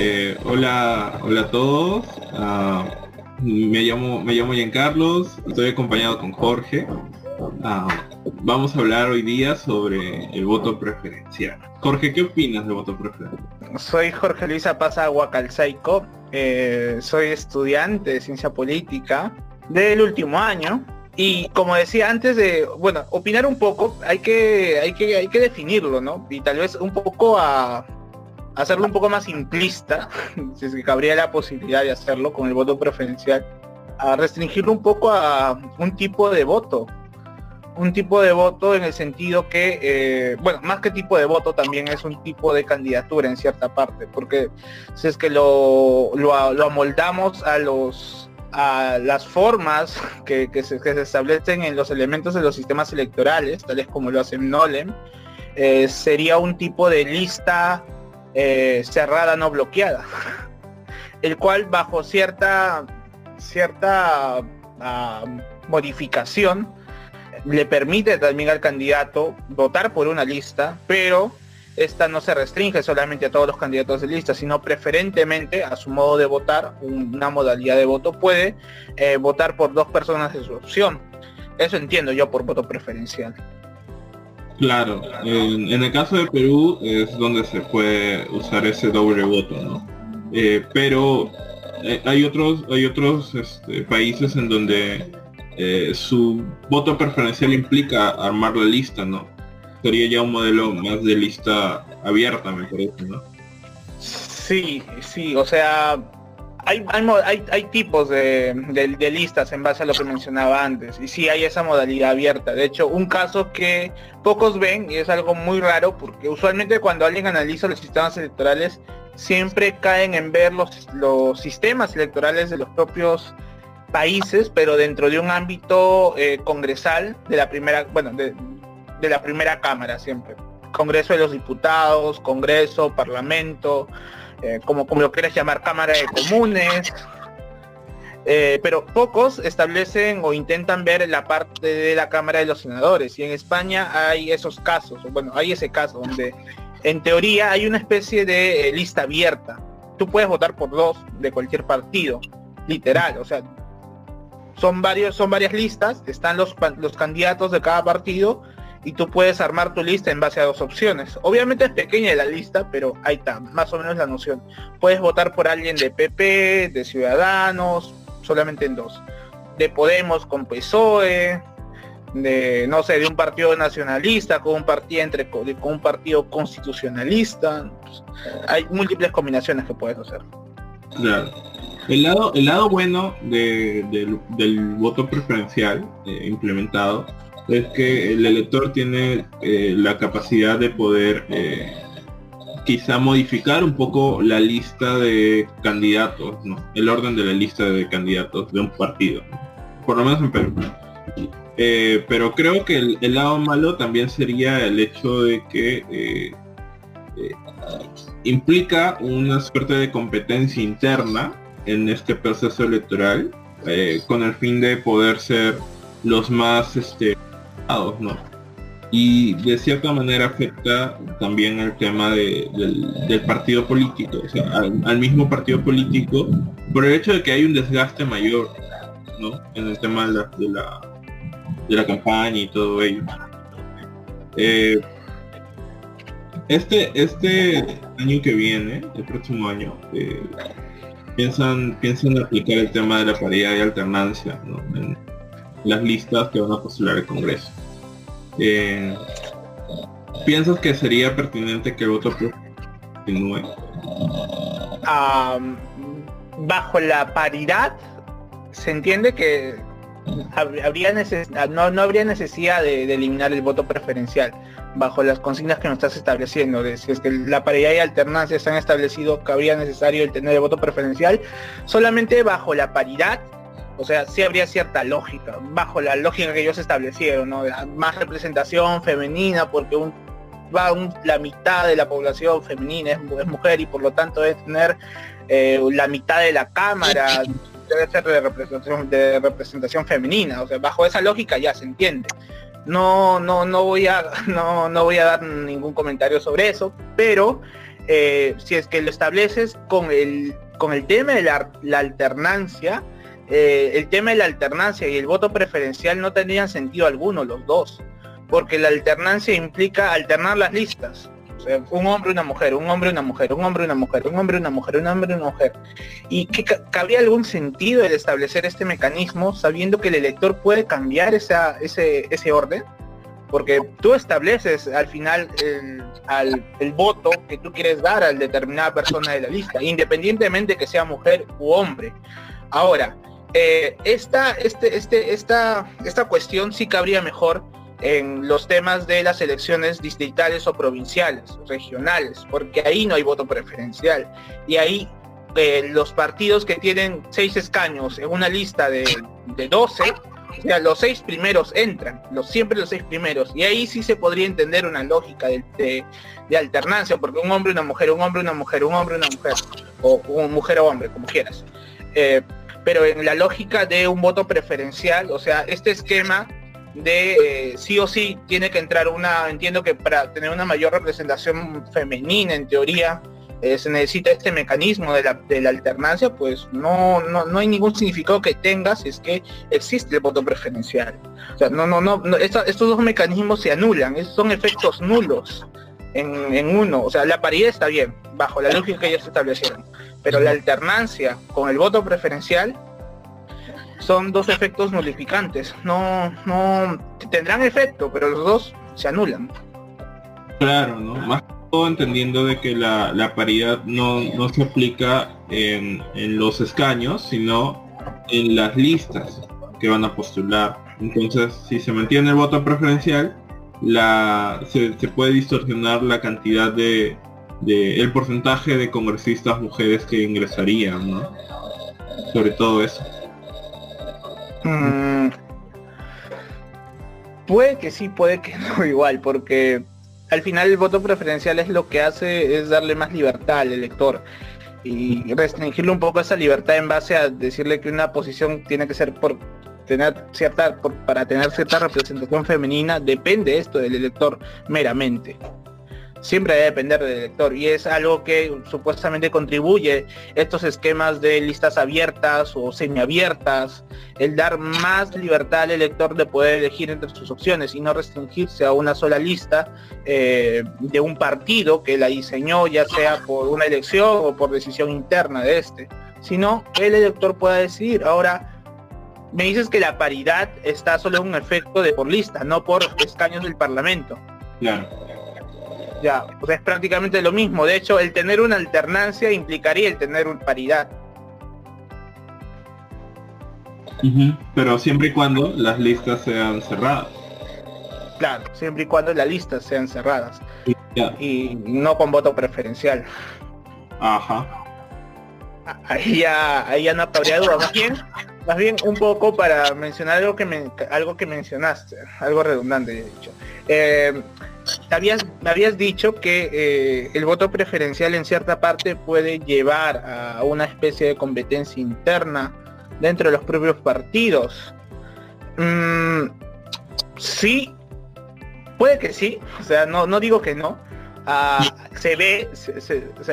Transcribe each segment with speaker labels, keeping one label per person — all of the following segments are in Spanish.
Speaker 1: Eh, hola, hola a todos. Ah, me llamo, me llamo Giancarlos, estoy acompañado con Jorge. Ah, vamos a hablar hoy día sobre el voto preferencial. Jorge, ¿qué opinas del voto preferencial?
Speaker 2: Soy Jorge Luisa Paz Huacalzaico, eh, soy estudiante de ciencia política del último año y como decía antes de, bueno, opinar un poco, hay que, hay que, hay que definirlo, ¿no? Y tal vez un poco a hacerlo un poco más simplista, si es que cabría la posibilidad de hacerlo con el voto preferencial, a restringirlo un poco a un tipo de voto. Un tipo de voto en el sentido que, eh, bueno, más que tipo de voto también es un tipo de candidatura en cierta parte, porque si es que lo, lo, amoldamos a los a las formas que, se, establecen en los elementos de los sistemas electorales, tales como lo hace Nolem, eh, sería un tipo de lista eh, cerrada no bloqueada, el cual bajo cierta, cierta ah, modificación le permite también al candidato votar por una lista, pero esta no se restringe solamente a todos los candidatos de lista, sino preferentemente a su modo de votar, una modalidad de voto puede eh, votar por dos personas de su opción. Eso entiendo yo por voto preferencial.
Speaker 1: Claro, en, el caso de Perú es donde se puede usar ese doble voto, ¿no? Eh, pero eh, hay otros, hay otros este, países en donde su voto preferencial implica armar la lista, ¿no? sería ya un modelo más de lista abierta, me parece, ¿no?
Speaker 2: Sí, sí, o sea, hay, hay, hay tipos de, listas en base a lo que mencionaba antes, y sí hay esa modalidad abierta. De hecho, un caso que pocos ven, y es algo muy raro, porque usualmente cuando alguien analiza los sistemas electorales, siempre caen en ver los, sistemas electorales de los propios países, pero dentro de un ámbito eh, congresal de la primera, bueno, de la primera cámara siempre. Congreso de los Diputados, Congreso, Parlamento, eh, como, como lo quieras llamar, Cámara de Comunes. Eh, pero pocos establecen o intentan ver la parte de la Cámara de los Senadores. Y en España hay esos casos, bueno, hay ese caso donde en teoría hay una especie de eh, lista abierta. Tú puedes votar por dos de cualquier partido, literal. O sea, son varios, son varias listas, están los, los candidatos de cada partido y tú puedes armar tu lista en base a dos opciones. Obviamente es pequeña la lista, pero ahí está, más o menos la noción. Puedes votar por alguien de PP, de Ciudadanos, solamente en dos. De Podemos con PSOE, de no sé, de un partido nacionalista con un partido entre con un partido constitucionalista. hay múltiples combinaciones que puedes hacer.
Speaker 1: Claro. El lado, el lado bueno del, voto preferencial eh, implementado es que el elector tiene eh, la capacidad de poder eh, quizá modificar un poco la lista de candidatos, el orden de la lista de candidatos de un partido, por lo menos en Perú. Eh, pero creo que el, lado malo también sería el hecho de que implica una suerte de competencia interna en este proceso electoral con el fin de poder ser los más este, ¿no? Y de cierta manera afecta también el tema del, partido político, o sea, al, mismo partido político, por el hecho de que hay un desgaste mayor, ¿no? En el tema de la, de la, campaña y todo ello. Eh, este, este año que viene, el próximo año, eh, piensan, piensan aplicar el tema de la paridad y alternancia. Las listas que van a postular el Congreso. Eh, ¿Piensas que sería pertinente que el voto continúe?
Speaker 2: bajo la paridad se entiende que habría no, no habría necesidad de, eliminar el voto preferencial bajo las consignas que nos estás estableciendo. De, si es que la paridad y alternancia se han establecido que habría necesario el tener el voto preferencial, solamente bajo la paridad o sea, sí habría cierta lógica, bajo la lógica que ellos establecieron, ¿no? Más representación femenina, porque un, va la mitad de la población femenina es, mujer y por lo tanto debe tener eh, la mitad de la cámara, debe ser de representación, de representación femenina. O sea, bajo esa lógica ya se entiende. No, no, no voy a, no, no voy a dar ningún comentario sobre eso, pero eh, si es que lo estableces con el, con el tema de la, alternancia, eh, el tema de la alternancia y el voto preferencial no tendrían sentido alguno los dos, porque la alternancia implica alternar las listas. un hombre, una mujer, un hombre, una mujer, un hombre, una mujer, un hombre, una mujer, un hombre, una mujer. ¿Y que cabría algún sentido el establecer este mecanismo sabiendo que el elector puede cambiar esa, ese, ese orden? porque tú estableces al final el, voto que tú quieres dar a determinada persona de la lista, independientemente que sea mujer u hombre. Ahora, eh, esta, este, este, esta, esta cuestión sí cabría mejor en los temas de las elecciones distritales o provinciales, regionales, porque ahí no hay voto preferencial. Y ahí eh, los partidos que tienen seis escaños en una lista de, de 12 o sea, los seis primeros entran, los, siempre los seis primeros. Y ahí sí se podría entender una lógica de, alternancia, porque un hombre, una mujer, un hombre, una mujer, un hombre, una mujer, o un mujer o hombre, como quieras. Eh, pero en la lógica de un voto preferencial, o sea, este esquema de eh, sí o sí tiene que entrar una, entiendo que para tener una mayor representación femenina en teoría, eh, se necesita este mecanismo de la, alternancia, pues no, no, hay ningún significado que tenga si es que existe el voto preferencial. O sea, no, no, no, estos dos mecanismos se anulan, son efectos nulos en, uno. O sea, la paridad está bien, bajo la lógica que ellos establecieron. Pero la alternancia con el voto preferencial son dos efectos nulificantes. No, no tendrán efecto, pero los dos se anulan.
Speaker 1: Claro, ¿no? Más entendiendo de que la, paridad no, se aplica en, los escaños, sino en las listas que van a postular. Entonces, si se mantiene el voto preferencial, la, se, puede distorsionar la cantidad de, el porcentaje de congresistas mujeres que ingresarían, ¿no? Sobre todo eso.
Speaker 2: Mm. puede que sí, puede que no igual, porque al final el voto preferencial es lo que hace es darle más libertad al elector y restringirle un poco esa libertad en base a decirle que una posición tiene que ser por tener cierta para tener cierta representación femenina depende esto del elector meramente siempre debe depender del elector y es algo que supuestamente contribuye estos esquemas de listas abiertas o semiabiertas, el dar más libertad al elector de poder elegir entre sus opciones y no restringirse a una sola lista eh, de un partido que la diseñó ya sea por una elección o por decisión interna de este, sino el elector pueda decidir. Ahora, me dices que la paridad está solo en un efecto de por lista, no por escaños del Parlamento.
Speaker 1: Claro.
Speaker 2: Ya, o sea, es prácticamente lo mismo. De hecho, el tener una alternancia implicaría el tener una paridad.
Speaker 1: Pero siempre y cuando las listas sean cerradas.
Speaker 2: Claro, siempre y cuando las listas sean cerradas. Y no con voto preferencial.
Speaker 1: Ajá.
Speaker 2: Ahí ya, ahí ya no habría duda. Más bien, más bien un poco para mencionar algo que me, algo que mencionaste, algo redundante de dicho. Eh, me habías dicho que eh, el voto preferencial en cierta parte puede llevar a una especie de competencia interna dentro de los propios partidos. Mm, sí, puede que sí, o sea, no, no digo que no. Ah, se ve,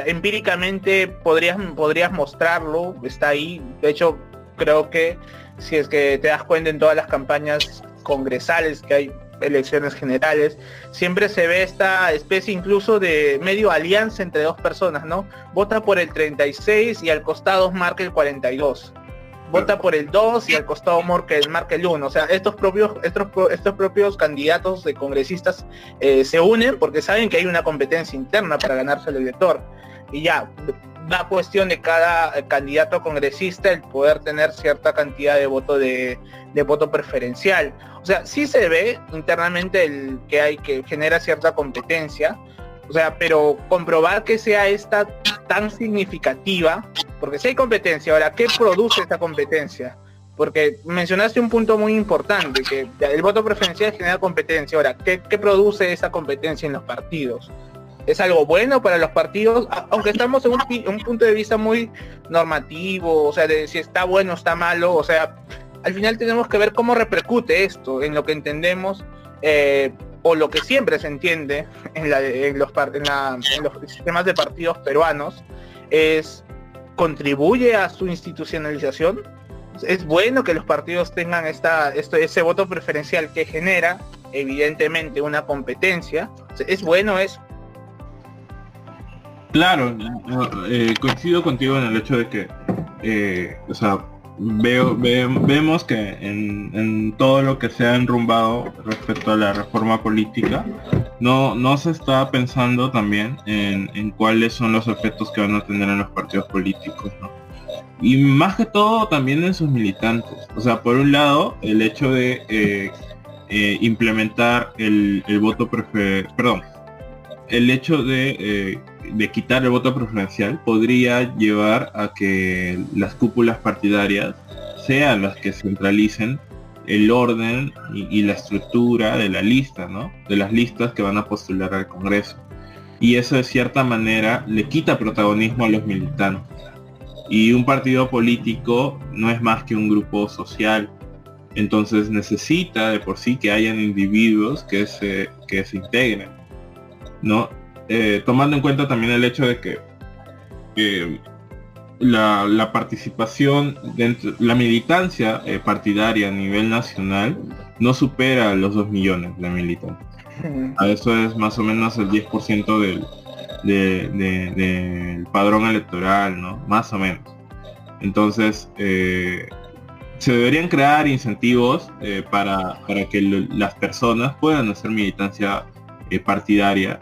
Speaker 2: empíricamente podrías, podrías mostrarlo, está ahí. De hecho, creo que si es que te das cuenta en todas las campañas congresales que hay elecciones generales, siempre se ve esta especie incluso de medio alianza entre dos personas, ¿no? Vota por el 36 y al costado marca el 42. Vota por el 2 y al costado marca el, marca el 1. O sea, estos propios, estos, estos propios candidatos de congresistas eh, se unen porque saben que hay una competencia interna para ganarse el elector. Y ya, da cuestión de cada candidato congresista el poder tener cierta cantidad de voto de, de voto preferencial. O sea, sí se ve internamente el que hay que genera cierta competencia, o sea, pero comprobar que sea esta tan significativa, porque si hay competencia, ahora, ¿qué produce esta competencia? Porque mencionaste un punto muy importante, que el voto preferencial genera competencia. Ahora, ¿qué, qué produce esa competencia en los partidos? Es algo bueno para los partidos, aunque estamos en un, un, punto de vista muy normativo, o sea, de si está bueno o está malo, o sea, al final tenemos que ver cómo repercute esto en lo que entendemos eh, o lo que siempre se entiende en, los, en los sistemas de partidos peruanos, es contribuye a su institucionalización. Es bueno que los partidos tengan esta, esto, ese voto preferencial que genera, evidentemente, una competencia. Es bueno eso.
Speaker 1: Claro, eh, coincido contigo en el hecho de que, eh, o sea, veo, vemos que en, todo lo que se ha enrumbado respecto a la reforma política, no, no se está pensando también en, cuáles son los efectos que van a tener en los partidos políticos, Y más que todo también en sus militantes. O sea, por un lado, el hecho de eh, eh, implementar el, voto prefer... Perdón, el hecho de de quitar el voto preferencial podría llevar a que las cúpulas partidarias sean las que centralicen el orden y, la estructura de la lista, ¿no? De las listas que van a postular al Congreso. Y eso de cierta manera le quita protagonismo a los militantes. Y un partido político no es más que un grupo social. Entonces necesita de por sí que hayan individuos que se, que se integren. ¿no? Eh, tomando en cuenta también el hecho de que la, participación dentro, la militancia eh, partidaria a nivel nacional no supera los 2 millones de militantes. A eso es más o menos el 10% del, del padrón electoral, ¿no? Más o menos. Entonces, eh, se deberían crear incentivos para, para, que las personas puedan hacer militancia partidaria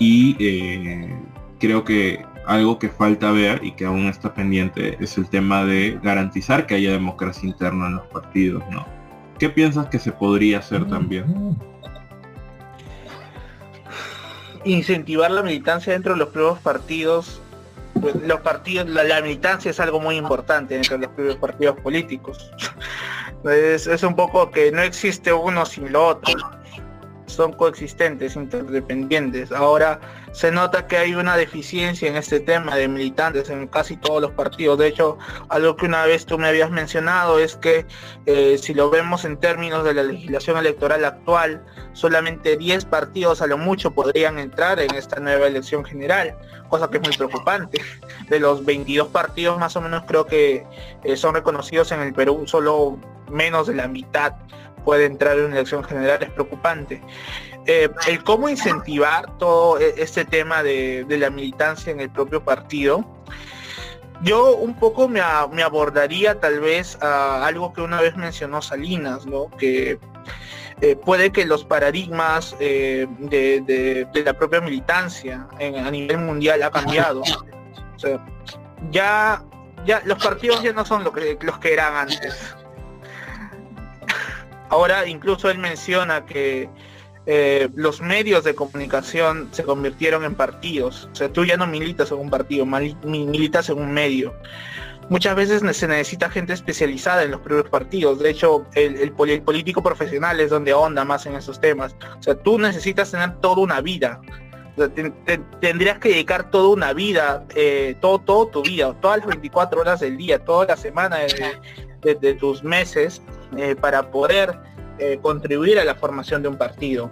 Speaker 1: y eh, creo que algo que falta ver y que aún está pendiente es el tema de garantizar que haya democracia interna en los partidos, ¿no? ¿Qué piensas que se podría hacer también?
Speaker 2: Incentivar la militancia dentro de los propios partidos. Pues, los partidos, la, militancia es algo muy importante dentro de los propios partidos políticos. Es, es un poco que no existe uno sin lo otro son coexistentes, interdependientes. Ahora se nota que hay una deficiencia en este tema de militantes en casi todos los partidos. De hecho, algo que una vez tú me habías mencionado es que eh, si lo vemos en términos de la legislación electoral actual, solamente 10 partidos a lo mucho podrían entrar en esta nueva elección general, cosa que es muy preocupante. De los 22 partidos más o menos creo que eh, son reconocidos en el Perú, solo menos de la mitad puede entrar en una elección general es preocupante. Eh, el cómo incentivar todo e, este tema de, la militancia en el propio partido, yo un poco me, abordaría tal vez a algo que una vez mencionó Salinas, ¿no? que eh, puede que los paradigmas eh, de, la propia militancia a nivel mundial ha cambiado. ya, ya los partidos ya no son lo que, los que eran antes. Ahora incluso él menciona que eh, los medios de comunicación se convirtieron en partidos. O sea, tú ya no militas en un partido, militas en un medio. Muchas veces se necesita gente especializada en los propios partidos. De hecho, el, político profesional es donde ahonda más en esos temas. O sea, tú necesitas tener toda una vida. tendrías que dedicar toda una vida, eh, todo, tu vida, todas las 24 horas del día, toda la semana de tus meses eh, para poder eh, contribuir a la formación de un partido.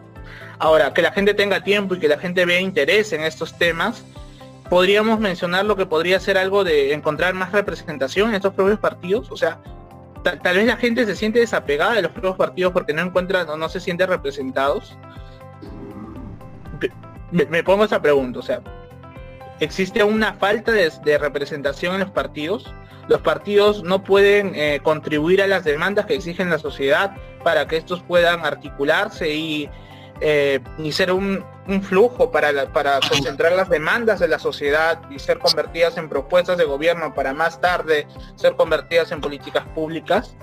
Speaker 2: Ahora, que la gente tenga tiempo y que la gente vea interés en estos temas, podríamos mencionar lo que podría ser algo de encontrar más representación en estos propios partidos. O sea, tal vez la gente se siente desapegada de los propios partidos porque no encuentran o no se siente representados. Me, pongo esa pregunta, o sea, ¿existe una falta de representación en los partidos? Los partidos no pueden eh, contribuir a las demandas que exigen la sociedad para que estos puedan articularse y, eh, ser un, flujo para, para concentrar las demandas de la sociedad y ser convertidas en propuestas de gobierno para más tarde ser convertidas en políticas públicas.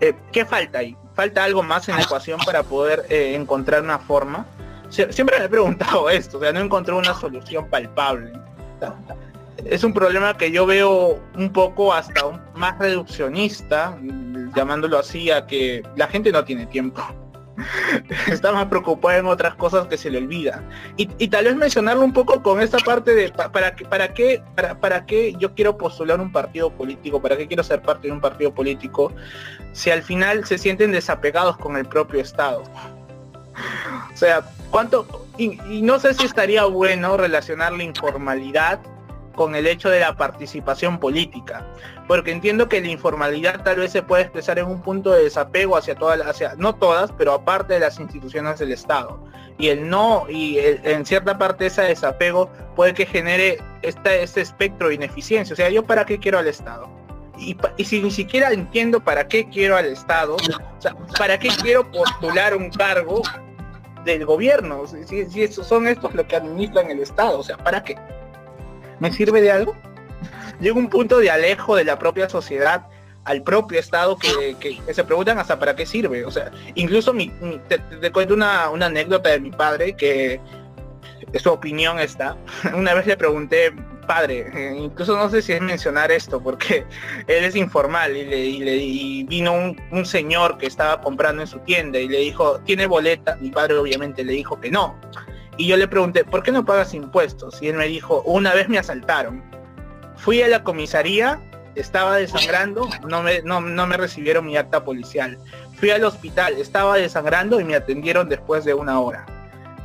Speaker 2: Eh, ¿Qué falta ahí? ¿Falta algo más en la ecuación para poder encontrar una forma? siempre me he preguntado esto, o sea, no encontré una solución palpable es un problema que yo veo un poco hasta más reduccionista, llamándolo así, a que la gente no tiene tiempo. Está más preocupada en otras cosas que se le olvida. Y, tal vez mencionarlo un poco con esta parte de para, para, qué, para, para qué yo quiero postular un partido político, para qué quiero ser parte de un partido político, si al final se sienten desapegados con el propio Estado. o sea, ¿cuánto? Y, no sé si estaría bueno relacionar la informalidad con el hecho de la participación política, porque entiendo que la informalidad tal vez se puede expresar en un punto de desapego hacia todas, hacia no todas, pero aparte de las instituciones del Estado. Y el no, y en cierta parte ese desapego puede que genere este, espectro de ineficiencia. O sea, ¿yo para qué quiero al Estado? Y, y, si ni siquiera entiendo para qué quiero al Estado, o sea, para qué quiero postular un cargo del gobierno, si, si son estos los que administran el Estado, o sea, ¿para qué? ¿Me sirve de algo? Llega un punto de alejo de la propia sociedad al propio Estado que, se preguntan hasta para qué sirve. O sea, incluso mi, te, cuento una, anécdota de mi padre que su opinión está. Una vez le pregunté, padre, eh, incluso no sé si es mencionar esto porque él es informal y, vino un, señor que estaba comprando en su tienda y le dijo, ¿tiene boleta? Mi padre obviamente le dijo que no. Y yo le pregunté, ¿por qué no pagas impuestos? Y él me dijo, una vez me asaltaron. Fui a la comisaría, estaba desangrando, no me, no, me recibieron mi acta policial. Fui al hospital, estaba desangrando y me atendieron después de una hora.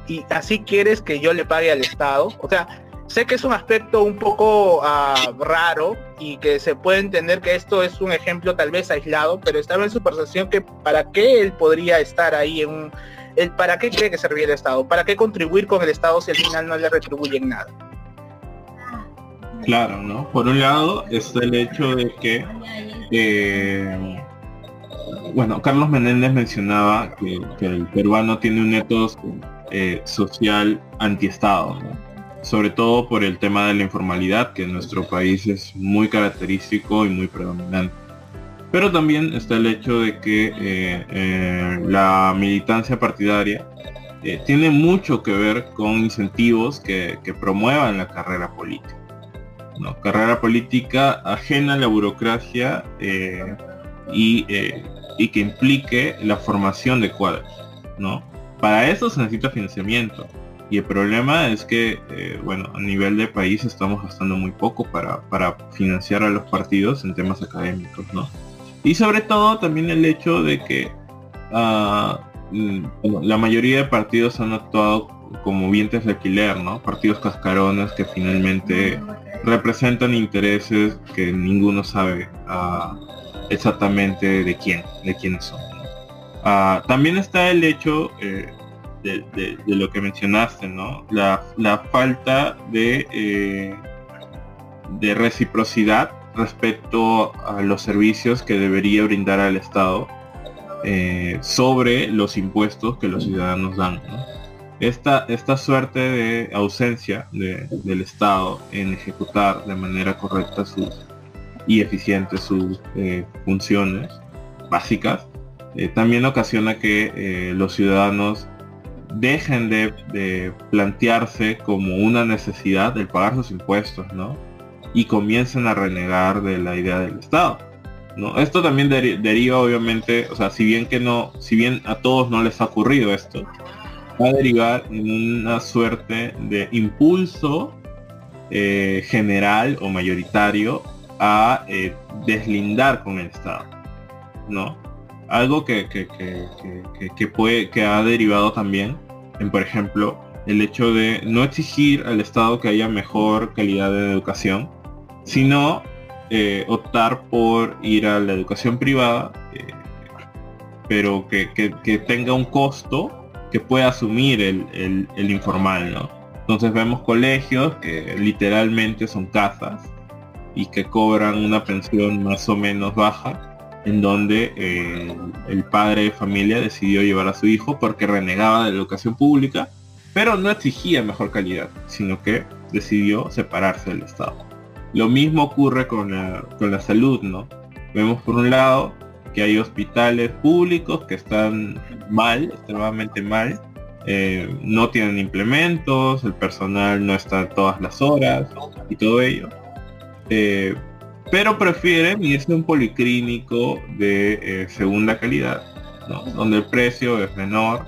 Speaker 2: Y así quieres que yo le pague al Estado. O sea, sé que es un aspecto un poco ah, raro y que se puede entender que esto es un ejemplo tal vez aislado, pero estaba en su percepción que para qué él podría estar ahí en un, el para qué cree que serviría el Estado, para qué contribuir con el Estado si al final no le retribuyen nada.
Speaker 1: Claro, ¿no? Por un lado está el hecho de que, eh, bueno, Carlos Menéndez mencionaba que, el peruano tiene un ethos eh, social antiestado, ¿no? sobre todo por el tema de la informalidad, que en nuestro país es muy característico y muy predominante. Pero también está el hecho de que eh, eh, la militancia partidaria eh, tiene mucho que ver con incentivos que, promuevan la carrera política. ¿no? Carrera política ajena a la burocracia y, que implique la formación de cuadros. ¿no? Para eso se necesita financiamiento. Y el problema es que, bueno, a nivel de país estamos gastando muy poco para, para financiar a los partidos en temas académicos, ¿no? Y sobre todo también el hecho de que ah, mm, la mayoría de partidos han actuado como vientes de alquiler, ¿no? Partidos cascarones que finalmente representan intereses que ninguno sabe ah, exactamente de quién, de quiénes son. Ah, también está el hecho eh, de, lo que mencionaste, ¿no? La, falta de, eh, de reciprocidad respecto a los servicios que debería brindar al Estado eh, sobre los impuestos que los ciudadanos dan. Esta, esta suerte de ausencia del Estado en ejecutar de manera correcta sus y eficiente sus eh, funciones básicas eh, también ocasiona que los ciudadanos dejen de, de, plantearse como una necesidad el pagar sus impuestos, ¿no? Y comiencen a renegar de la idea del Estado. ¿no? Esto también deriva obviamente, o sea, si bien que no, si bien a todos no les ha ocurrido esto, va a derivar en una suerte de impulso eh, general o mayoritario a eh, deslindar con el Estado. ¿no? Algo que, que, que, puede, que ha derivado también en, por ejemplo, el hecho de no exigir al Estado que haya mejor calidad de educación, sino eh, optar por ir a la educación privada, eh, pero que, tenga un costo que pueda asumir el, informal, ¿no? Entonces vemos colegios que literalmente son casas y que cobran una pensión más o menos baja, en donde eh, el padre de familia decidió llevar a su hijo porque renegaba de la educación pública, pero no exigía mejor calidad, sino que decidió separarse del Estado. Lo mismo ocurre con la, salud, ¿no? Vemos por un lado que hay hospitales públicos que están mal, extremadamente mal, eh, no tienen implementos, el personal no está todas las horas y todo ello. Eh, pero prefieren irse a un policlínico de eh, segunda calidad, donde el precio es menor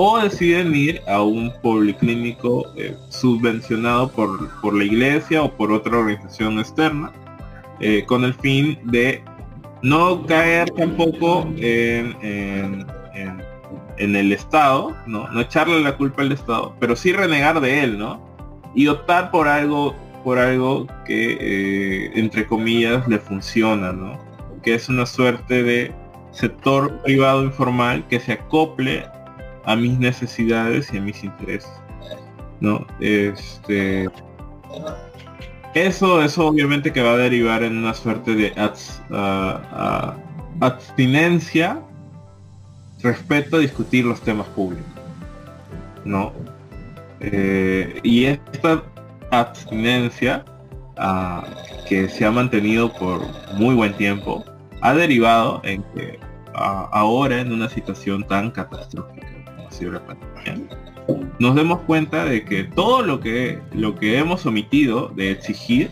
Speaker 1: o deciden ir a un policlínico eh, subvencionado por, por, la iglesia o por otra organización externa eh, con el fin de no caer tampoco en, en el Estado, ¿no? No echarle la culpa al Estado, pero sí renegar de él, ¿no? Y optar por algo, por algo que, eh, entre comillas, le funciona, ¿no? Que es una suerte de sector privado informal que se acople a mis necesidades y a mis intereses. ¿No? Este. Eso, eso obviamente que va a derivar en una suerte de abstinencia respecto a discutir los temas públicos. ¿No? Eh, y esta abstinencia que se ha mantenido por muy buen tiempo ha derivado en que ahora en una situación tan catastrófica nos demos cuenta de que todo lo que lo que hemos omitido de exigir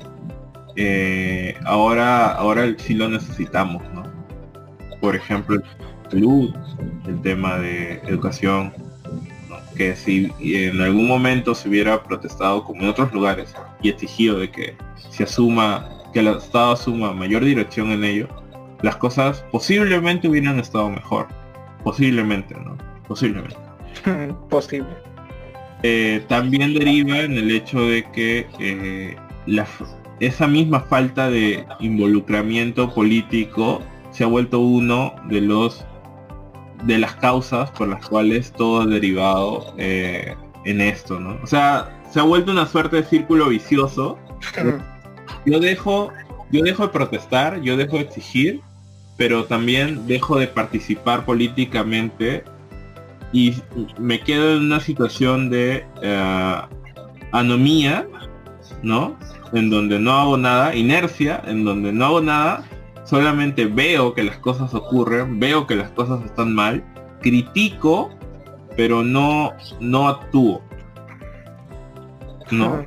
Speaker 1: eh, ahora ahora sí lo necesitamos, ¿no? Por ejemplo, salud, el tema de educación, que si en algún momento se hubiera protestado como en otros lugares y exigido de que se asuma, que el Estado asuma mayor dirección en ello, las cosas posiblemente hubieran estado mejor. Posiblemente, ¿no? Posiblemente.
Speaker 2: Posible.
Speaker 1: Eh, también deriva en el hecho de que eh, esa misma falta de involucramiento político se ha vuelto uno de los de las causas por las cuales todo ha derivado eh, en esto, ¿no? O sea, se ha vuelto una suerte de círculo vicioso. Yo dejo, yo dejo de protestar, yo dejo de exigir, pero también dejo de participar políticamente y me quedo en una situación de uh, anomía, ¿no? En donde no hago nada, inercia, en donde no hago nada solamente veo que las cosas ocurren, veo que las cosas están mal, critico, pero no, no actúo. ¿No?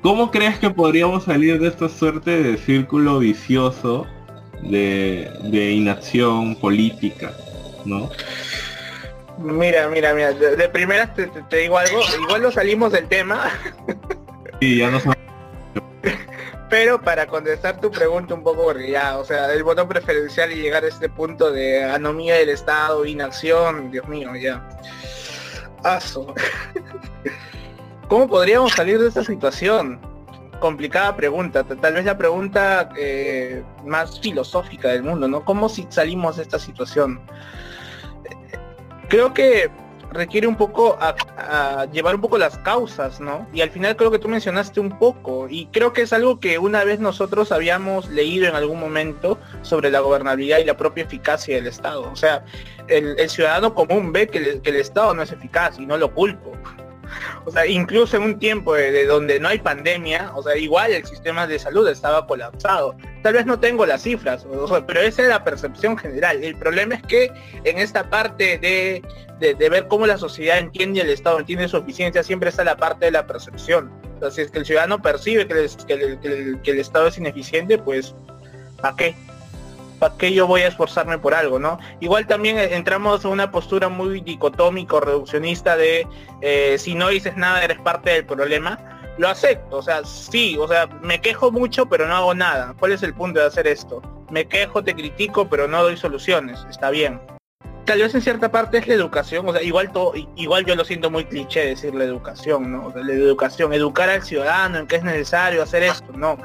Speaker 1: ¿Cómo crees que podríamos salir de esta suerte de círculo vicioso de, inacción política? ¿No?
Speaker 2: Mira, mira, mira, de, primera te, digo algo, igual no salimos del tema.
Speaker 1: Sí, ya no
Speaker 2: pero para contestar tu pregunta un poco, porque ya, o sea, el voto preferencial y llegar a este punto de anomía del Estado, inacción, Dios mío, ya. Paso. ¿Cómo podríamos salir de esta situación? Complicada pregunta, tal vez la pregunta eh, más filosófica del mundo, ¿no? ¿Cómo si salimos de esta situación? Creo que requiere un poco llevar un poco las causas, ¿no? Y al final creo que tú mencionaste un poco, y creo que es algo que una vez nosotros habíamos leído en algún momento sobre la gobernabilidad y la propia eficacia del Estado. O sea, el, ciudadano común ve que el Estado no es eficaz y no lo culpo. O sea, incluso en un tiempo de, donde no hay pandemia, o sea, igual el sistema de salud estaba colapsado. Tal vez no tengo las cifras, pero esa es la percepción general. El problema es que en esta parte de, ver cómo la sociedad entiende el Estado, entiende su eficiencia, siempre está la parte de la percepción. Entonces, si es que el ciudadano percibe que, que el Estado es ineficiente, pues, ¿para qué? ¿Para qué yo voy a esforzarme por algo, no? Igual también entramos en una postura muy dicotómico, reduccionista de eh, si no dices nada eres parte del problema. Lo acepto, o sea, sí, o sea, me quejo mucho pero no hago nada. ¿Cuál es el punto de hacer esto? Me quejo, te critico, pero no doy soluciones. Está bien. Tal vez en cierta parte es la educación, o sea, igual todo, igual yo lo siento muy cliché decir la educación, ¿no? la educación, educar al ciudadano en que es necesario hacer esto, no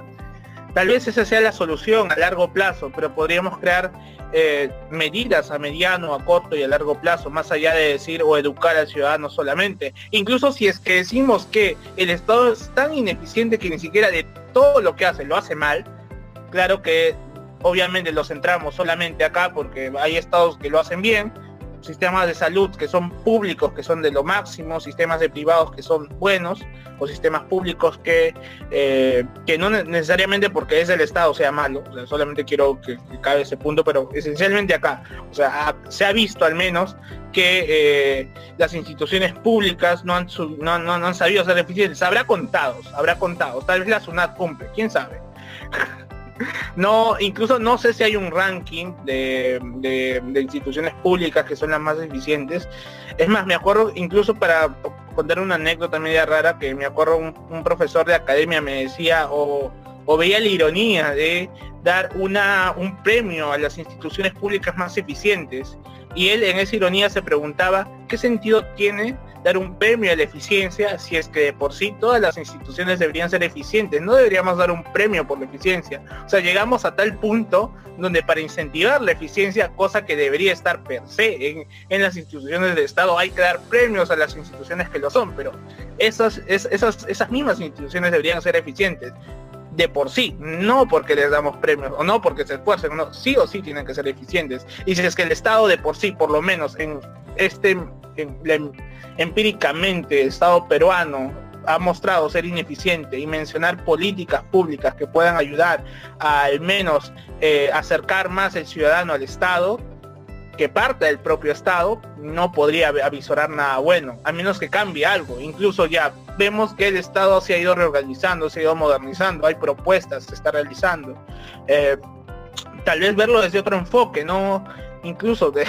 Speaker 2: Tal vez esa sea la solución a largo plazo, pero podríamos crear eh, medidas a mediano, a corto y a largo plazo, más allá de decir o educar al ciudadano solamente. Incluso si es que decimos que el Estado es tan ineficiente que ni siquiera de todo lo que hace lo hace mal, claro que obviamente lo centramos solamente acá porque hay estados que lo hacen bien, sistemas de salud que son públicos, que son de lo máximo, sistemas de privados que son buenos, o sistemas públicos que, eh, que no necesariamente porque es el Estado sea malo, solamente quiero que, cabe ese punto, pero esencialmente acá, o sea, se ha visto al menos que eh, las instituciones públicas no han, no, no, han sabido ser eficientes, habrá contados, habrá contados, tal vez la SUNAT cumple, quién sabe. No, incluso no sé si hay un ranking de, instituciones públicas que son las más eficientes. Es más, me acuerdo incluso para contar una anécdota media rara que me acuerdo un, profesor de academia me decía o, veía la ironía de dar una, un premio a las instituciones públicas más eficientes. Y él en esa ironía se preguntaba, ¿qué sentido tiene dar un premio a la eficiencia si es que de por sí todas las instituciones deberían ser eficientes? No deberíamos dar un premio por la eficiencia. O sea, llegamos a tal punto donde para incentivar la eficiencia, cosa que debería estar per se en, las instituciones de Estado, hay que dar premios a las instituciones que lo son, pero esas, esas, esas mismas instituciones deberían ser eficientes de por sí, no porque les damos premios o no porque se esfuercen, no, sí o sí tienen que ser eficientes. Y si es que el Estado de por sí, por lo menos en este, empíricamente, el Estado peruano ha mostrado ser ineficiente y mencionar políticas públicas que puedan ayudar a al menos eh, acercar más el ciudadano al Estado, que parte del propio Estado, no podría avisorar nada bueno, a menos que cambie algo. Incluso ya vemos que el Estado se ha ido reorganizando, se ha ido modernizando, hay propuestas, se está realizando. Eh, tal vez verlo desde otro enfoque, no incluso de,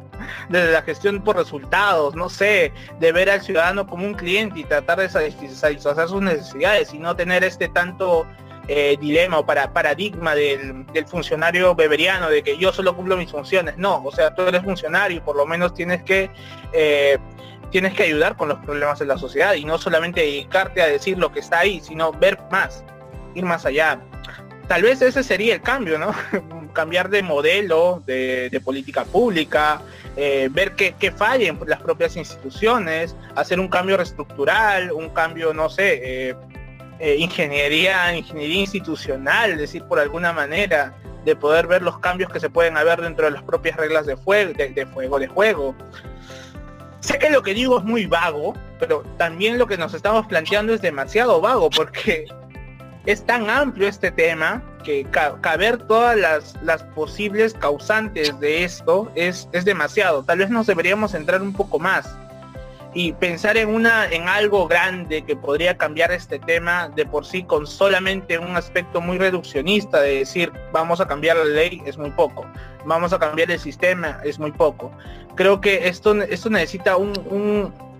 Speaker 2: desde la gestión por resultados, no sé, de ver al ciudadano como un cliente y tratar de satisfacer sus necesidades y no tener este tanto eh, dilema o para, paradigma del, funcionario beberiano de que yo solo cumplo mis funciones. No, o sea, tú eres funcionario y por lo menos tienes que eh, tienes que ayudar con los problemas de la sociedad y no solamente dedicarte a decir lo que está ahí, sino ver más, ir más allá. Tal vez ese sería el cambio, ¿no? Cambiar de modelo, de, política pública, eh, ver que, que, fallen las propias instituciones, hacer un cambio reestructural, un cambio, no sé, eh, eh, ingeniería, ingeniería institucional, decir por alguna manera, de poder ver los cambios que se pueden haber dentro de las propias reglas de, fuego, de fuego, de juego. Sé que lo que digo es muy vago, pero también lo que nos estamos planteando es demasiado vago porque es tan amplio este tema que caber todas las, posibles causantes de esto es, es demasiado. Tal vez nos deberíamos centrar un poco más y pensar en una en algo grande que podría cambiar este tema de por sí con solamente un aspecto muy reduccionista de decir vamos a cambiar la ley es muy poco vamos a cambiar el sistema es muy poco creo que esto esto necesita un,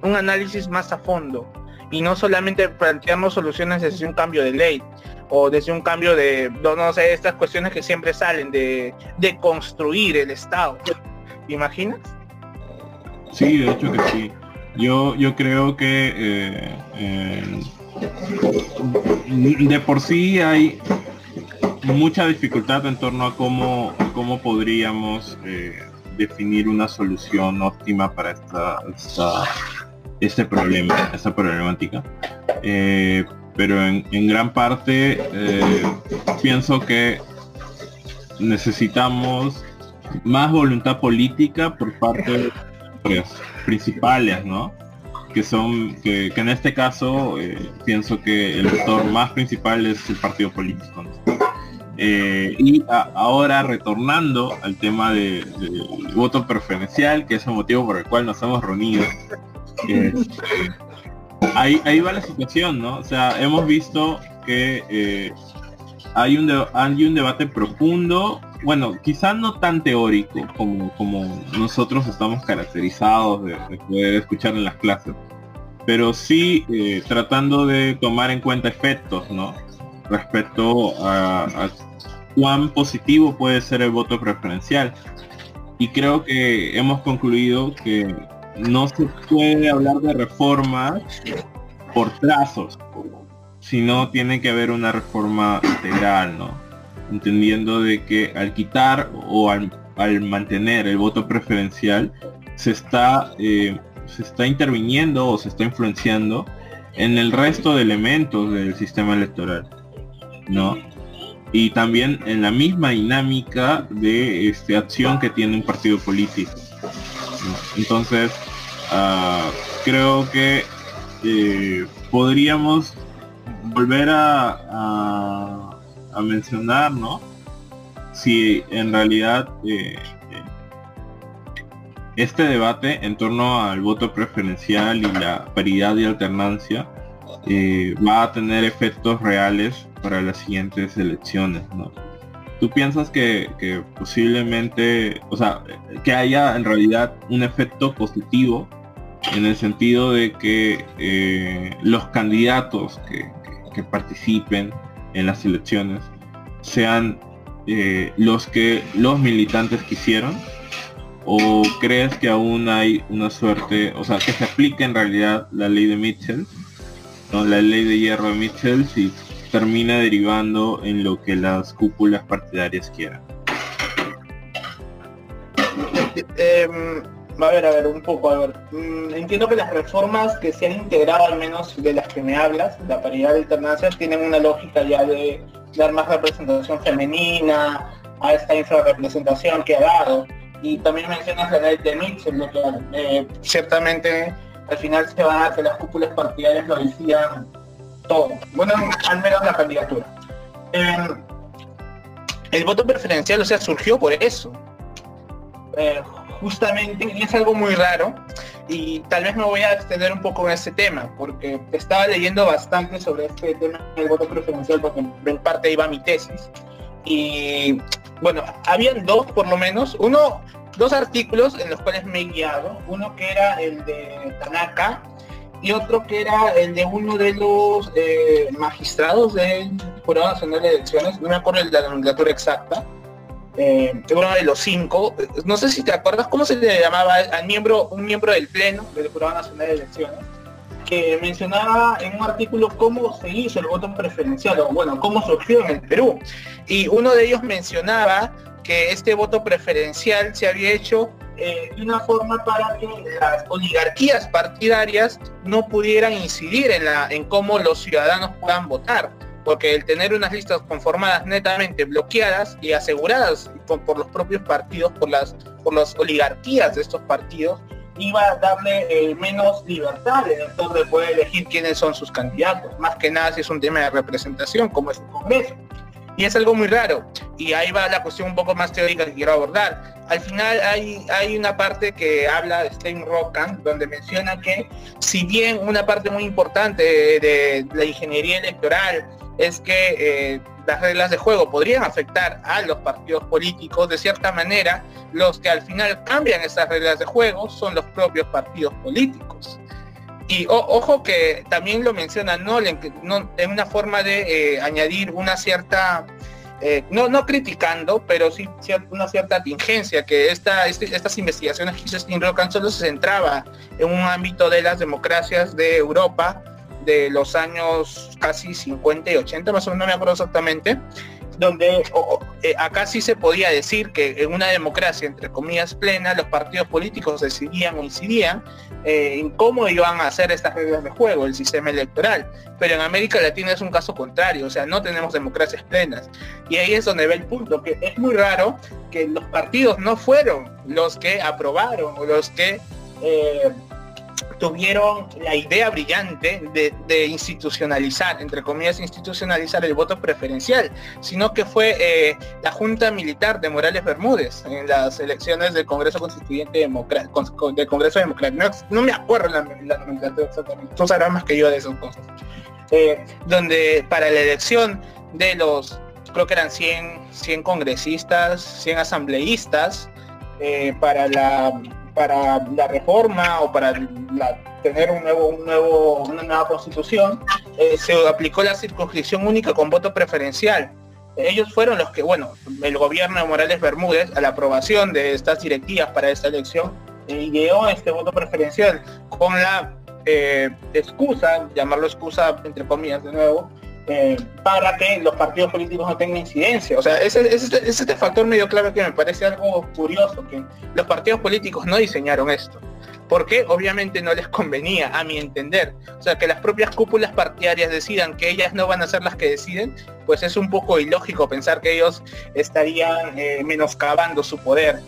Speaker 2: un, análisis más a fondo y no solamente plantearnos soluciones desde un cambio de ley o desde un cambio de no, sé estas cuestiones que siempre salen de, de construir el estado ¿Te imaginas?
Speaker 1: Sí, de hecho que sí. Yo, yo creo que eh, eh, de por sí hay mucha dificultad en torno a cómo, cómo podríamos eh, definir una solución óptima para esta, este problema, esta problemática. pero en, gran parte pienso que necesitamos más voluntad política por parte de principales, ¿no? Que son, que, en este caso eh, pienso que el actor más principal es el partido político. Eh, y ahora retornando al tema del de voto preferencial, que es el motivo por el cual nos hemos reunido. Eh, ahí, ahí va la situación, ¿no? O sea, hemos visto que hay un, hay un debate profundo bueno, quizá no tan teórico como, como nosotros estamos caracterizados de, poder escuchar en las clases, pero sí eh, tratando de tomar en cuenta efectos, ¿no? Respecto a, cuán positivo puede ser el voto preferencial. Y creo que hemos concluido que no se puede hablar de reformas por trazos, sino tiene que haber una reforma integral, ¿no? Entendiendo de que al quitar o al, mantener el voto preferencial se está eh, se está interviniendo o se está influenciando en el resto de elementos del sistema electoral no y también en la misma dinámica de este, acción que tiene un partido político entonces ah, creo que eh, podríamos volver a mencionar, ¿no? Si en realidad eh, eh, este debate en torno al voto preferencial y la paridad y alternancia eh, va a tener efectos reales para las siguientes elecciones, ¿no? ¿Tú piensas que, posiblemente, o sea, que haya en realidad un efecto positivo en el sentido de que los candidatos que participen en las elecciones sean eh, los que los militantes quisieron ¿O crees que aún hay una suerte, o sea, que se aplique en realidad la ley de Mitchell, ¿no? la ley de hierro de Mitchell, si termina derivando en lo que las cúpulas partidarias quieran?
Speaker 2: Em, a ver, a ver, un poco, a ver. Mm, entiendo que las reformas que se han integrado, al menos de las que me hablas, la paridad de alternancia, tienen una lógica ya de dar más representación femenina a esta infrarrepresentación que ha dado. Y también mencionas la ley de Mitchell, que eh, ciertamente al final se va a que las cúpulas partidarias lo decían todo. Bueno, al menos la candidatura. Em, el voto preferencial, o sea, surgió por eso. Eh, justamente, es algo muy raro, y tal vez me voy a extender un poco en este tema, porque estaba leyendo bastante sobre este tema del voto preferencial, porque en parte iba mi tesis. Y bueno, habían dos por lo menos, uno, dos artículos en los cuales me he guiado, uno que era el de Tanaka y otro que era el de uno de los eh, magistrados del Jurado Nacional de Elecciones, no me acuerdo la nomenclatura exacta, eh, uno de los cinco, no sé si te acuerdas cómo se le llamaba al miembro, un miembro del Pleno del Jurado Nacional de Elecciones, que mencionaba en un artículo cómo se hizo el voto preferencial, o bueno, cómo surgió en el Perú. Y uno de ellos mencionaba que este voto preferencial se había hecho eh, de una forma para que las oligarquías partidarias no pudieran incidir en, la, en cómo los ciudadanos puedan votar porque el tener unas listas conformadas netamente bloqueadas y aseguradas por, los propios partidos, por las, por las oligarquías de estos partidos, iba a darle eh, menos libertad al elector de poder elegir quiénes son sus candidatos, más que nada si es un tema de representación como es el Congreso. Y es algo muy raro. Y ahí va la cuestión un poco más teórica que quiero abordar. Al final hay, hay una parte que habla de Stein Rockan, donde menciona que si bien una parte muy importante de la ingeniería electoral es que eh, las reglas de juego podrían afectar a los partidos políticos de cierta manera, los que al final cambian esas reglas de juego son los propios partidos políticos. Y ojo que también lo menciona Nolan, que no, en una forma de eh, añadir una cierta, eh, no, no criticando, pero sí una cierta tingencia, que esta, este, estas investigaciones que hizo Steve solo se centraba en un ámbito de las democracias de Europa, de los años casi 50 y 80, más o menos no me acuerdo exactamente, donde eh, acá sí se podía decir que en una democracia, entre comillas, plena, los partidos políticos decidían o incidían eh, en cómo iban a hacer estas reglas de juego, el sistema electoral. Pero en América Latina es un caso contrario, o sea, no tenemos democracias plenas. Y ahí es donde ve el punto, que es muy raro que los partidos no fueron los que aprobaron o los que... Eh, tuvieron la idea brillante de, institucionalizar, entre comillas, institucionalizar el voto preferencial, sino que fue eh, la Junta Militar de Morales Bermúdez en las elecciones del Congreso Constituyente del Congreso Democrático. No, me acuerdo la, nomenclatura exactamente, tú sabrás más que yo de esas cosas. Eh, donde para la elección de los, creo que eran 100, 100 congresistas, 100 asambleístas, eh, para la para la reforma o para tener un nuevo, un nuevo, una nueva constitución, eh, se aplicó la circunscripción única con voto preferencial. Ellos fueron los que, bueno, el gobierno de Morales Bermúdez, a la aprobación de estas directivas para esta elección, ideó este voto preferencial con la eh, excusa, llamarlo excusa entre comillas de nuevo, eh, para que los partidos políticos no tengan incidencia. O sea, ese es este factor medio clave que me parece algo curioso, que los partidos políticos no diseñaron esto. Porque obviamente no les convenía, a mi entender. O sea, que las propias cúpulas partidarias decidan que ellas no van a ser las que deciden, pues es un poco ilógico pensar que ellos estarían eh, menoscabando su poder.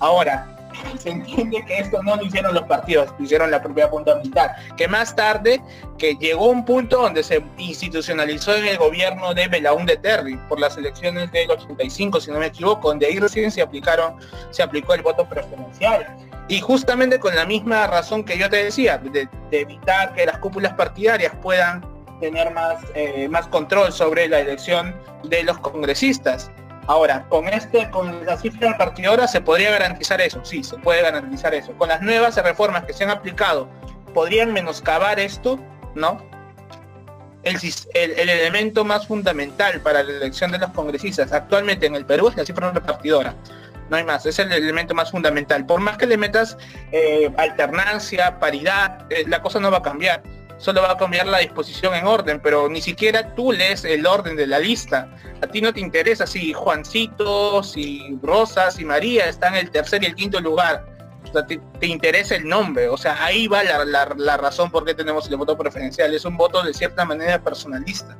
Speaker 2: Ahora, se entiende que esto no lo hicieron los partidos, lo hicieron la propia punta militar, que más tarde que llegó un punto donde se institucionalizó en el gobierno de Belaúnde Terry por las elecciones del 85, si no me equivoco, donde ahí recién se aplicaron, se aplicó el voto preferencial. Y justamente con la misma razón que yo te decía, de, evitar que las cúpulas partidarias puedan tener más, eh, más control sobre la elección de los congresistas. Ahora, con este, con la cifra partidora se podría garantizar eso, sí, se puede garantizar eso. Con las nuevas reformas que se han aplicado, ¿podrían menoscabar esto? ¿No? El, el, elemento más fundamental para la elección de los congresistas actualmente en el Perú es la cifra repartidora. no hay más, es el elemento más fundamental. Por más que le metas eh, alternancia, paridad, eh, la cosa no va a cambiar. Solo va a cambiar la disposición en orden, pero ni siquiera tú lees el orden de la lista. A ti no te interesa si Juancito, si Rosa, si María están en el tercer y el quinto lugar. O sea, te, interesa el nombre. O sea, ahí va la, la razón por qué tenemos el voto preferencial. Es un voto de cierta manera personalista.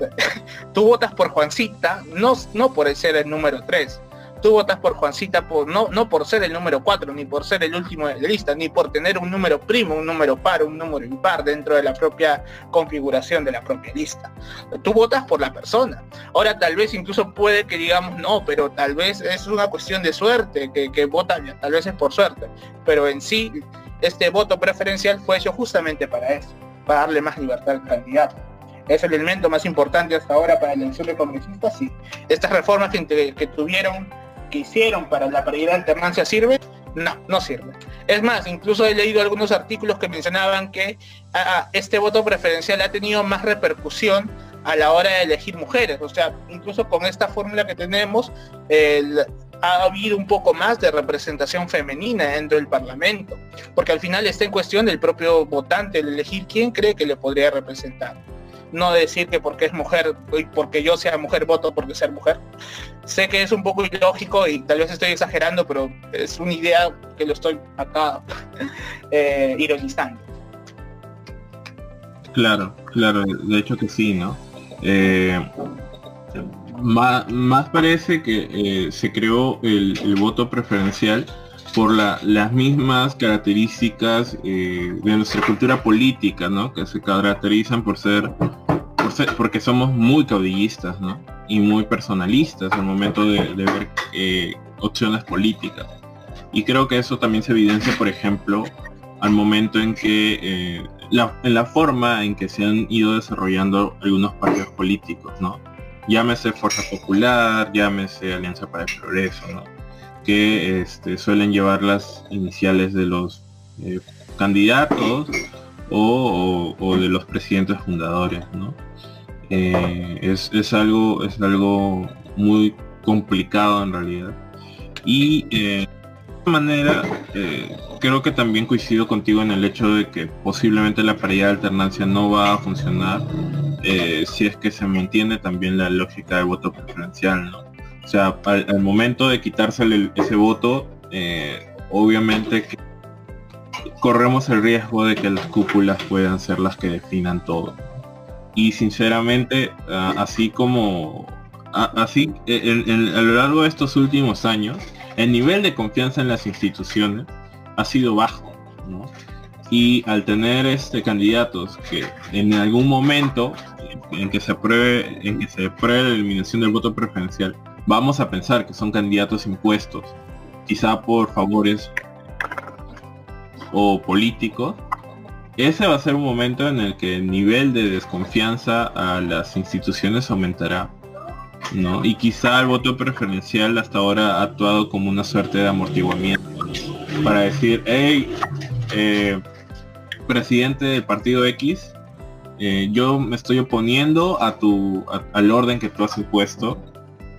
Speaker 2: Tú votas por Juancita, no, no por ser el número 3 tú votas por Juancita por, no, no por ser el número 4, ni por ser el último de la lista, ni por tener un número primo, un número par, un número impar dentro de la propia configuración de la propia lista. Tú votas por la persona. Ahora tal vez incluso puede que digamos, no, pero tal vez es una cuestión de suerte, que, que votan, tal vez es por suerte. Pero en sí, este voto preferencial fue hecho justamente para eso, para darle más libertad al candidato es el elemento más importante hasta ahora para la elección de congresistas y estas reformas que, que tuvieron que hicieron para la paridad de alternancia sirve? No, no sirve. Es más, incluso he leído algunos artículos que mencionaban que ah, ah, este voto preferencial ha tenido más repercusión a la hora de elegir mujeres. O sea, incluso con esta fórmula que tenemos, ha habido un poco más de representación femenina dentro del Parlamento, porque al final está en cuestión del propio votante el elegir quién cree que le podría representar no decir que porque es mujer porque yo sea mujer voto porque ser mujer. Sé que es un poco ilógico y tal vez estoy exagerando, pero es una idea que lo estoy acá eh, ironizando.
Speaker 1: Claro, claro, de hecho que sí, ¿no? Eh, más, parece que eh, se creó el, voto preferencial por las mismas características de nuestra cultura política, ¿no? Que se caracterizan por ser porque somos muy caudillistas, Y muy personalistas al momento de, ver eh, opciones políticas. Y creo que eso también se evidencia, por ejemplo, al momento en que eh, la, en la forma en que se han ido desarrollando algunos partidos políticos, ¿no? Llámese Fuerza Popular, llámese Alianza para el Progreso, Que este, suelen llevar las iniciales de los eh, candidatos o, o, de los presidentes fundadores, ¿no? Eh, es, algo, es algo muy complicado en realidad. Y eh, de manera, eh, creo que también coincido contigo en el hecho de que posiblemente la paridad de alternancia no va a funcionar eh, si es que se mantiene también la lógica del voto preferencial, ¿no? O sea, al, momento de quitársele ese voto, obviamente corremos el riesgo de que las cúpulas puedan ser las que definan todo y sinceramente así como así a lo largo de estos últimos años el nivel de confianza en las instituciones ha sido bajo y al tener este candidatos que en algún momento en que se apruebe en que se apruebe la eliminación del voto preferencial vamos a pensar que son candidatos impuestos quizá por favores o políticos ese va a ser un momento en el que el nivel de desconfianza a las instituciones aumentará. ¿no? Y quizá el voto preferencial hasta ahora ha actuado como una suerte de amortiguamiento para decir, hey, eh, presidente del partido X, eh, yo me estoy oponiendo a tu, al orden que tú has impuesto,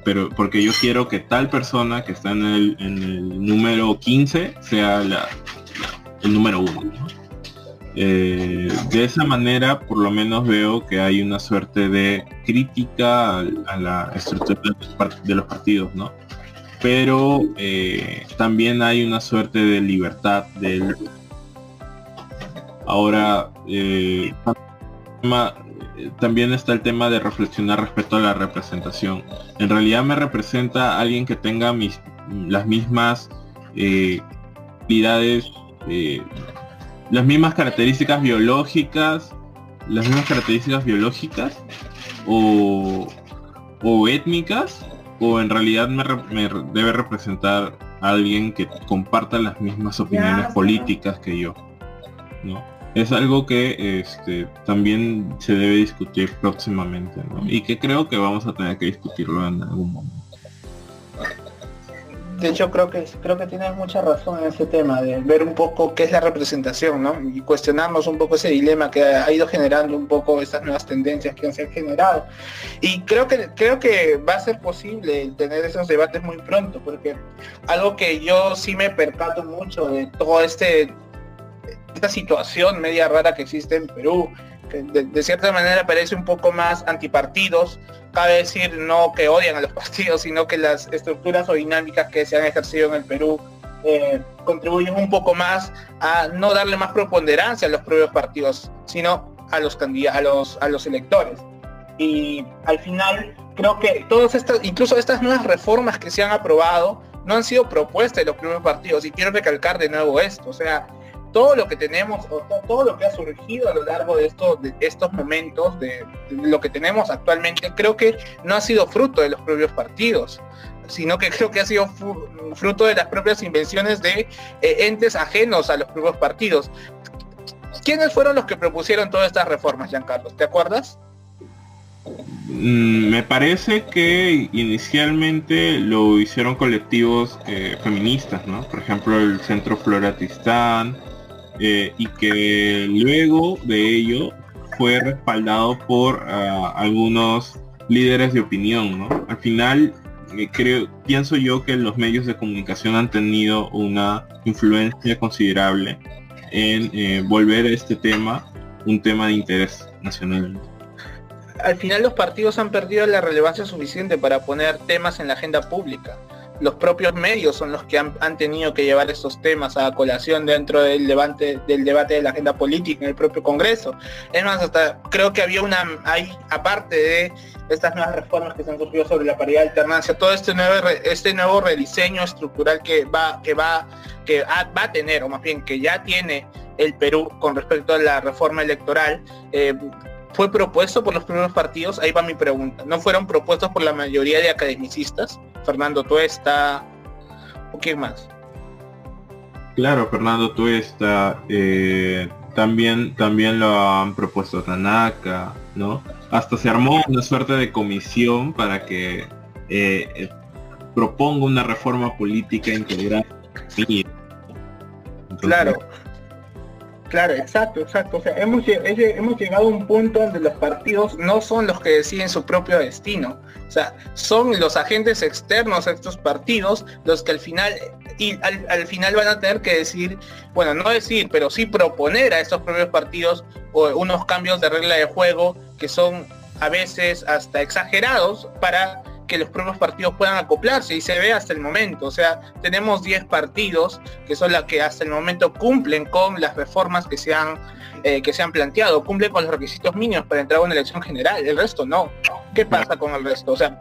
Speaker 1: pero porque yo quiero que tal persona que está en el, número 15 sea el número uno. Eh, de esa manera, por lo menos veo que hay una suerte de crítica a, la estructura de los partidos, ¿no? Pero eh, también hay una suerte de libertad del... Ahora, eh, también está el tema de reflexionar respecto a la representación. En realidad me representa alguien que tenga mis, las mismas habilidades las mismas características biológicas, las mismas características biológicas o, o étnicas, o en realidad me, debe representar a alguien que comparta las mismas opiniones políticas que yo. ¿no? Es algo que este, también se debe discutir próximamente y que creo que vamos a tener que discutirlo en algún momento.
Speaker 2: De hecho creo que creo que tienes mucha razón en ese tema de ver un poco qué es la representación, ¿no? Y cuestionarnos un poco ese dilema que ha ido generando un poco estas nuevas tendencias que han sido generado. Y creo que creo que va a ser posible tener esos debates muy pronto, porque algo que yo sí me percato mucho de todo este esta situación media rara que existe en Perú, que de, cierta manera parece un poco más antipartidos, cabe decir no que odian a los partidos, sino que las estructuras o dinámicas que se han ejercido en el Perú eh, contribuyen un poco más a no darle más preponderancia a los propios partidos, sino a los a a los electores. Y al final creo que todas estas, incluso estas nuevas reformas que se han aprobado, no han sido propuestas de los propios partidos. Y quiero recalcar de nuevo esto. O sea, todo lo que tenemos, o todo lo que ha surgido a lo largo de estos, de estos momentos, de, lo que tenemos actualmente, creo que no ha sido fruto de los propios partidos, sino que creo que ha sido fruto de las propias invenciones de eh, entes ajenos a los propios partidos. ¿Quiénes fueron los que propusieron todas estas reformas, Giancarlo? ¿Te acuerdas?
Speaker 1: Mm, me parece que inicialmente lo hicieron colectivos eh, feministas, ¿no? Por ejemplo, el Centro Floratistán, eh, y que luego de ello fue respaldado por ah, algunos líderes de opinión. Al final, eh, creo, pienso yo que los medios de comunicación han tenido una influencia considerable en eh, volver este tema un tema de interés nacional.
Speaker 2: Al final los partidos han perdido la relevancia suficiente para poner temas en la agenda pública los propios medios son los que han, tenido que llevar estos temas a colación dentro del debate, del debate de la agenda política en el propio Congreso. Es más, hasta creo que había una, hay, aparte de estas nuevas reformas que se han surgido sobre la paridad de alternancia, todo este nuevo, este nuevo rediseño estructural que va, que va, que va a tener, o más bien que ya tiene el Perú con respecto a la reforma electoral, eh, fue propuesto por los primeros partidos, ahí va mi pregunta, ¿no fueron propuestos por la mayoría de academicistas? Fernando Tuesta, ¿o quién más?
Speaker 1: Claro, Fernando Tuesta, eh, también, también lo han propuesto Tanaka, ¿no? Hasta se armó una suerte de comisión para que eh, proponga una reforma política integral.
Speaker 2: claro, Claro, exacto, exacto. O sea, hemos, hemos llegado a un punto donde los partidos no son los que deciden su propio destino. O sea, son los agentes externos a estos partidos los que al final y al, final van a tener que decir, bueno, no decir, pero sí proponer a estos propios partidos unos cambios de regla de juego que son a veces hasta exagerados para que los propios partidos puedan acoplarse y se ve hasta el momento. O sea, tenemos 10 partidos que son las que hasta el momento cumplen con las reformas que se han, eh, que se han planteado, cumplen con los requisitos mínimos para entrar a una elección general. El resto no. ¿Qué pasa con el resto? O sea,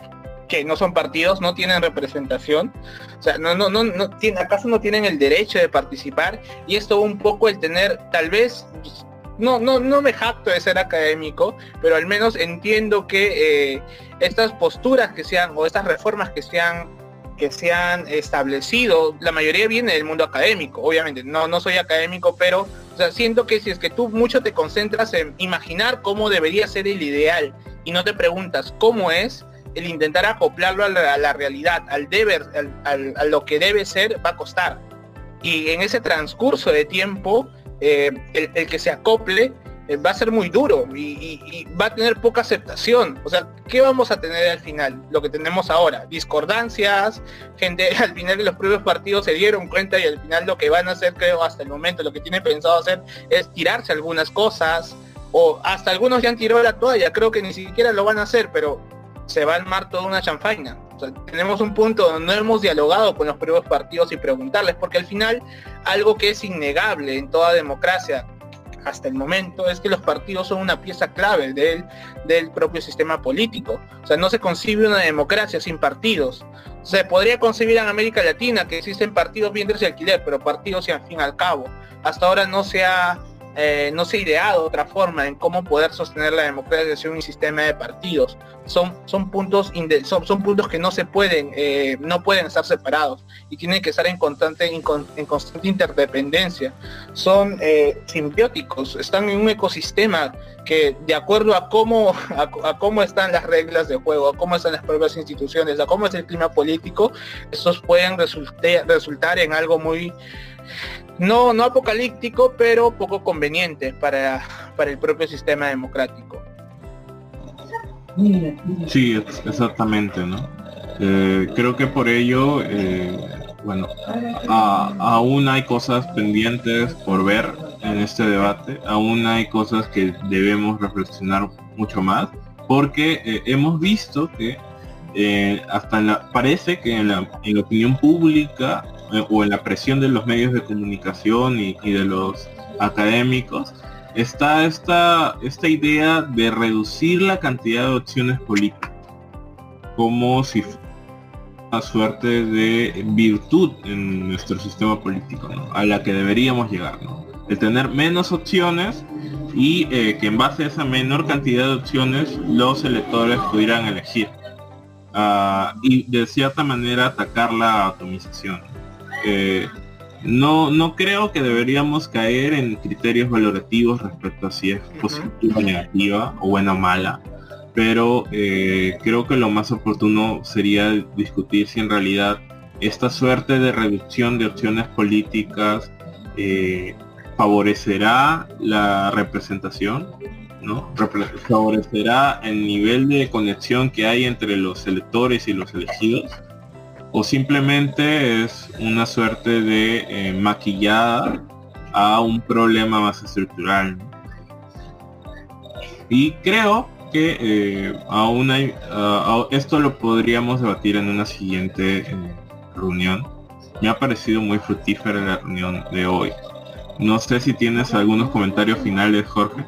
Speaker 2: que no son partidos, no tienen representación, o sea, no, no, no, no acaso no tienen el derecho de participar y esto un poco el tener tal vez no, no, no me jacto de ser académico, pero al menos entiendo que eh, estas posturas que sean o estas reformas que se han que se han establecido, la mayoría viene del mundo académico, obviamente, no, no soy académico, pero siento que si es que tú mucho te concentras en imaginar cómo debería ser el ideal y no te preguntas cómo es, el intentar acoplarlo a la, realidad, al deber, a lo que debe ser, va a costar. Y en ese transcurso de tiempo, eh, el, que se acople eh, va a ser muy duro y, va a tener poca aceptación. O sea, ¿qué vamos a tener al final? Lo que tenemos ahora, discordancias, gente, al final de los propios partidos se dieron cuenta y al final lo que van a hacer, creo, hasta el momento, lo que tienen pensado hacer es tirarse algunas cosas, o hasta algunos ya han tirado la toalla, creo que ni siquiera lo van a hacer, pero se va a armar toda una chanfaina tenemos un punto donde no hemos dialogado con los propios partidos y preguntarles, porque al final algo que es innegable en toda democracia hasta el momento es que los partidos son una pieza clave del, del propio sistema político. O sea, no se concibe una democracia sin partidos. Se podría concebir en América Latina que existen partidos vientres y alquiler, pero partidos y al fin y al cabo. Hasta ahora no se ha eh, no se ha ideado otra forma en cómo poder sostener la democracia sin un sistema de partidos. Son, son, puntos, son, son puntos que no se pueden, eh, no pueden estar separados y tienen que estar en constante, en, constante interdependencia. Son eh, simbióticos, están en un ecosistema que de acuerdo a cómo, a, cómo están las reglas de juego, a cómo están las propias instituciones, a cómo es el clima político, estos pueden resultar en algo muy no, no apocalíptico, pero poco conveniente para, para el propio sistema democrático.
Speaker 1: Sí, exactamente, ¿no? Eh, creo que por ello, eh, bueno, aún hay cosas pendientes por ver en este debate, aún hay cosas que debemos reflexionar mucho más, porque eh, hemos visto que hasta la, parece que en la, en la opinión pública o en la presión de los medios de comunicación y, de los académicos, está esta, esta idea de reducir la cantidad de opciones políticas, como si fuera una suerte de virtud en nuestro sistema político, a la que deberíamos llegar, ¿no? el tener menos opciones y eh, que en base a esa menor cantidad de opciones los electores pudieran elegir. Ah, y de cierta manera atacar la atomización no, no creo que deberíamos caer en criterios valorativos respecto a si es positiva o negativa o buena o mala, pero eh, creo que lo más oportuno sería discutir si en realidad esta suerte de reducción de opciones políticas eh, favorecerá la representación, ¿no? favorecerá el nivel de conexión que hay entre los electores y los elegidos o simplemente es una suerte de eh, maquillada a un problema más estructural. Y creo que eh, aún hay, ah, esto lo podríamos debatir en una siguiente eh, reunión. Me ha parecido muy fructífera la reunión de hoy. No sé si tienes algunos comentarios finales, Jorge.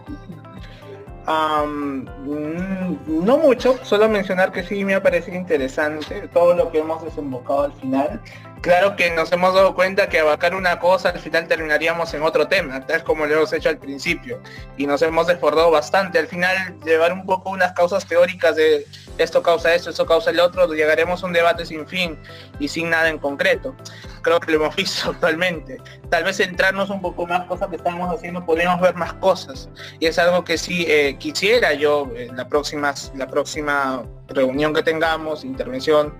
Speaker 2: Mm, no mucho, solo mencionar que sí me ha parecido interesante todo lo que hemos desembocado al final. Claro que nos hemos dado cuenta que abarcar una cosa al final terminaríamos en otro tema, tal como lo hemos hecho al principio. Y nos hemos desbordado bastante. Al final llevar un poco unas causas teóricas de esto causa esto, esto causa el otro, llegaremos a un debate sin fin y sin nada en concreto. Creo que lo hemos visto actualmente. Tal vez centrarnos un poco más cosas que estamos haciendo, podríamos ver más cosas. Y es algo que sí eh, quisiera yo en la próxima, la próxima reunión que tengamos, intervención,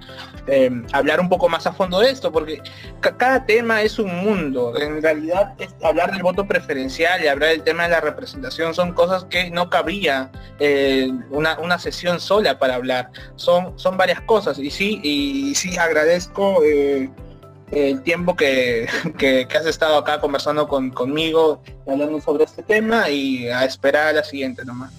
Speaker 2: eh, hablar un poco más a fondo de esto, porque cada tema es un mundo. En realidad, hablar del voto preferencial y hablar del tema de la representación son cosas que no cabría eh, una, una, sesión sola para hablar. Son, son varias cosas. Y sí, y sí agradezco eh, el tiempo que, que, has estado acá conversando con, conmigo, hablando sobre este tema y a esperar a la siguiente nomás.